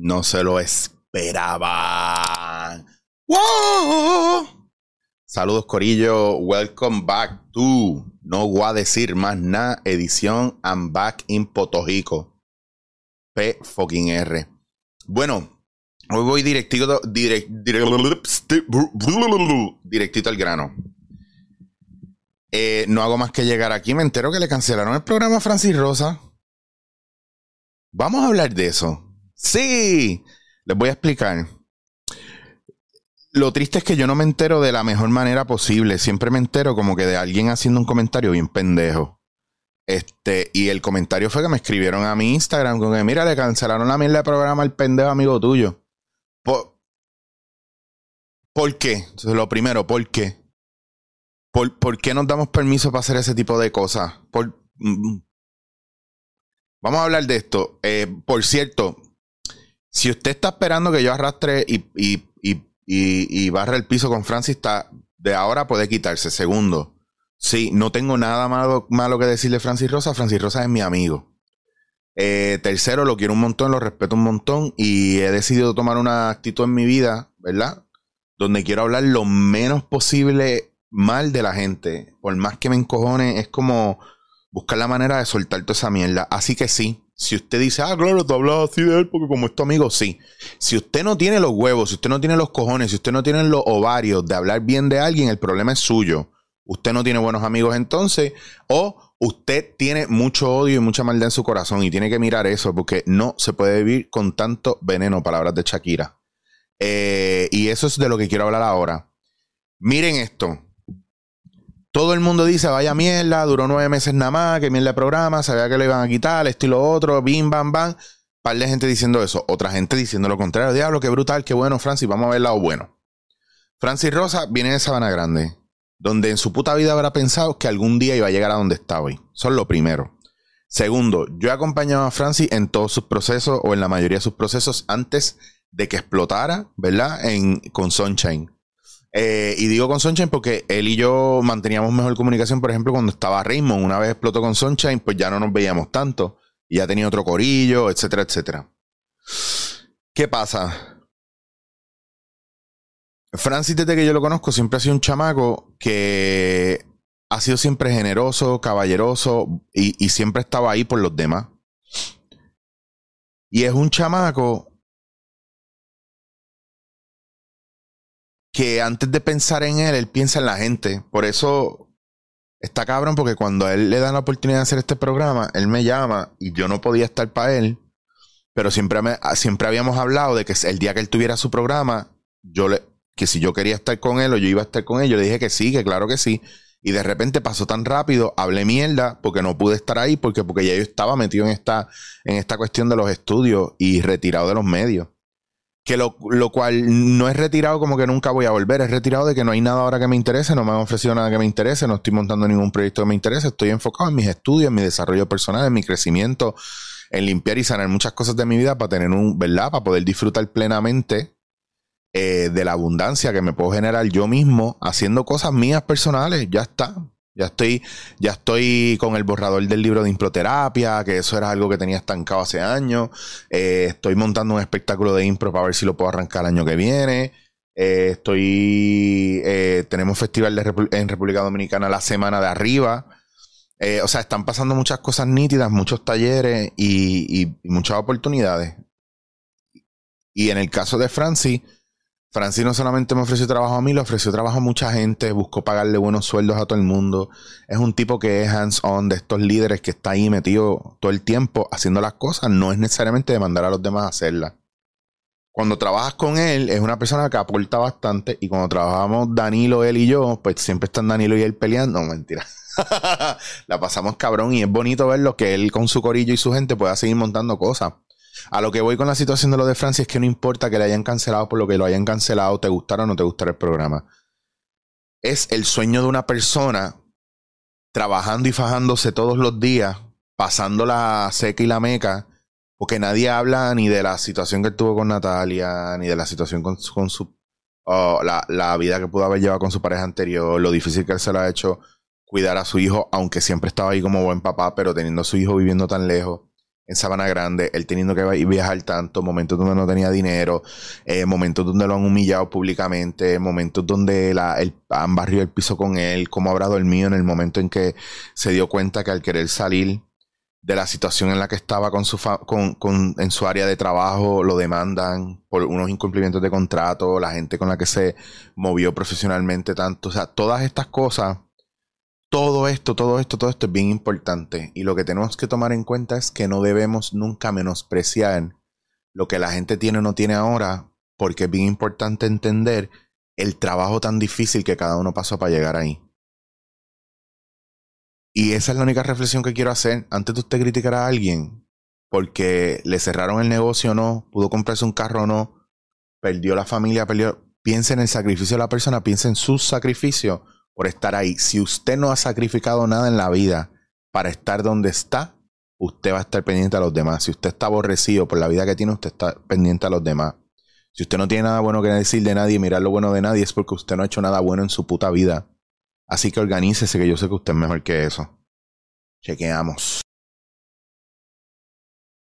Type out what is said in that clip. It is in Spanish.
No se lo esperaban. ¡Wow! Saludos, Corillo. Welcome back to No Voy a Decir Más Nada, edición I'm Back in Potojico. P fucking R. Bueno, hoy voy directito, direct, directito al grano. Eh, no hago más que llegar aquí. Me entero que le cancelaron el programa a Francis Rosa. Vamos a hablar de eso. Sí, les voy a explicar. Lo triste es que yo no me entero de la mejor manera posible. Siempre me entero como que de alguien haciendo un comentario bien pendejo. Este, y el comentario fue que me escribieron a mi Instagram con que, mira, le cancelaron la mierda de programa al pendejo amigo tuyo. ¿Por, ¿por qué? Entonces, lo primero, ¿por qué? ¿Por, ¿Por, qué nos damos permiso para hacer ese tipo de cosas? Por, mm, Vamos a hablar de esto. Eh, por cierto, si usted está esperando que yo arrastre y, y, y, barre el piso con Francis, está, de ahora puede quitarse. Segundo, sí, no tengo nada malo, malo que decirle a Francis Rosa. Francis Rosa es mi amigo. Eh, tercero, lo quiero un montón, lo respeto un montón y he decidido tomar una actitud en mi vida, ¿verdad? Donde quiero hablar lo menos posible mal de la gente. Por más que me encojone, es como buscar la manera de soltar toda esa mierda. Así que sí, si usted dice, ah, claro, tú hablas así de él porque como es tu amigo, sí. Si usted no tiene los huevos, si usted no tiene los cojones, si usted no tiene los ovarios de hablar bien de alguien, el problema es suyo. Usted no tiene buenos amigos entonces, o usted tiene mucho odio y mucha maldad en su corazón y tiene que mirar eso porque no se puede vivir con tanto veneno, palabras de Shakira. Eh, y eso es de lo que quiero hablar ahora. Miren esto. Todo el mundo dice, vaya mierda, duró nueve meses nada más, que mierda de programa, sabía que le iban a quitar, esto y lo otro, bim, bam, bam. Par de gente diciendo eso, otra gente diciendo lo contrario. Diablo, qué brutal, qué bueno, Francis, vamos a ver el lado bueno. Francis Rosa viene de Sabana Grande, donde en su puta vida habrá pensado que algún día iba a llegar a donde está hoy. Es lo primero. Segundo, yo he acompañado a Francis en todos sus procesos o en la mayoría de sus procesos antes de que explotara, ¿verdad? En, con Sunshine. Eh, y digo con Sunshine porque él y yo manteníamos mejor comunicación, por ejemplo, cuando estaba Raymond, una vez explotó con Sunshine, pues ya no nos veíamos tanto. Y ya tenía otro corillo, etcétera, etcétera. ¿Qué pasa? Francis, desde que yo lo conozco, siempre ha sido un chamaco que ha sido siempre generoso, caballeroso y, y siempre estaba ahí por los demás. Y es un chamaco que antes de pensar en él, él piensa en la gente. Por eso está cabrón, porque cuando a él le dan la oportunidad de hacer este programa, él me llama y yo no podía estar para él. Pero siempre, siempre habíamos hablado de que el día que él tuviera su programa, yo le, que si yo quería estar con él o yo iba a estar con él, yo le dije que sí, que claro que sí. Y de repente pasó tan rápido, hablé mierda porque no pude estar ahí, porque, porque ya yo estaba metido en esta, en esta cuestión de los estudios y retirado de los medios que lo, cual no es retirado como que nunca voy a volver, es retirado de que no hay nada ahora que me interese, no me han ofrecido nada que me interese, no estoy montando ningún proyecto que me interese, estoy enfocado en mis estudios, en mi desarrollo personal, en mi crecimiento, en limpiar y sanar muchas cosas de mi vida para tener un, ¿verdad? Para poder disfrutar plenamente eh, de la abundancia que me puedo generar yo mismo haciendo cosas mías personales, ya está. Ya estoy, ya estoy con el borrador del libro de improterapia, que eso era algo que tenía estancado hace años. Eh, estoy montando un espectáculo de impro para ver si lo puedo arrancar el año que viene. Eh, estoy, eh, tenemos festival en República Dominicana la semana de arriba. o sea, están pasando muchas cosas nítidas, muchos talleres y, y muchas oportunidades. Y en el caso de Francis, Francis no solamente me ofreció trabajo a mí, le ofreció trabajo a mucha gente, buscó pagarle buenos sueldos a todo el mundo. Es un tipo que es hands-on de estos líderes que está ahí metido todo el tiempo haciendo las cosas, no es necesariamente de mandar a los demás hacerlas. Cuando trabajas con él, es una persona que aporta bastante y cuando trabajamos Danilo, él y yo, pues siempre están Danilo y él peleando. Mentira. la pasamos cabrón y es bonito verlo que él con su corillo y su gente pueda seguir montando cosas. A lo que voy con la situación de lo de Francia es que no importa que le hayan cancelado por lo que lo hayan cancelado, te gustara o no te gustara el programa. Es el sueño de una persona trabajando y fajándose todos los días, pasando la seca y la meca, porque nadie habla ni de la situación que tuvo con Natalia, ni de la situación con, su. la, la, vida que pudo haber llevado con su pareja anterior, lo difícil que él se lo ha hecho cuidar a su hijo, aunque siempre estaba ahí como buen papá, pero teniendo a su hijo viviendo tan lejos en Sabana Grande, él teniendo que viajar tanto, momentos donde no tenía dinero, eh, momentos donde lo han humillado públicamente, momentos donde la, el, han barrido el piso con él, cómo habrá dormido en el momento en que se dio cuenta que al querer salir de la situación en la que estaba con su con, con, en su área de trabajo, lo demandan por unos incumplimientos de contrato, la gente con la que se movió profesionalmente tanto, o sea, todas estas cosas todo esto, todo esto, todo esto es bien importante. Y lo que tenemos que tomar en cuenta es que no debemos nunca menospreciar lo que la gente tiene o no tiene ahora, porque es bien importante entender el trabajo tan difícil que cada uno pasó para llegar ahí. Y esa es la única reflexión que quiero hacer antes de usted criticar a alguien porque le cerraron el negocio o no, pudo comprarse un carro o no, perdió la familia, perdió. Piensa en el sacrificio de la persona, piensa en su sacrificio por estar ahí. Si usted no ha sacrificado nada en la vida para estar donde está, usted va a estar pendiente a los demás. Si usted está aborrecido por la vida que tiene, usted está pendiente a los demás. Si usted no tiene nada bueno que decir de nadie, mirar lo bueno de nadie, es porque usted no ha hecho nada bueno en su puta vida. Así que organícese, que yo sé que usted es mejor que eso. Chequeamos.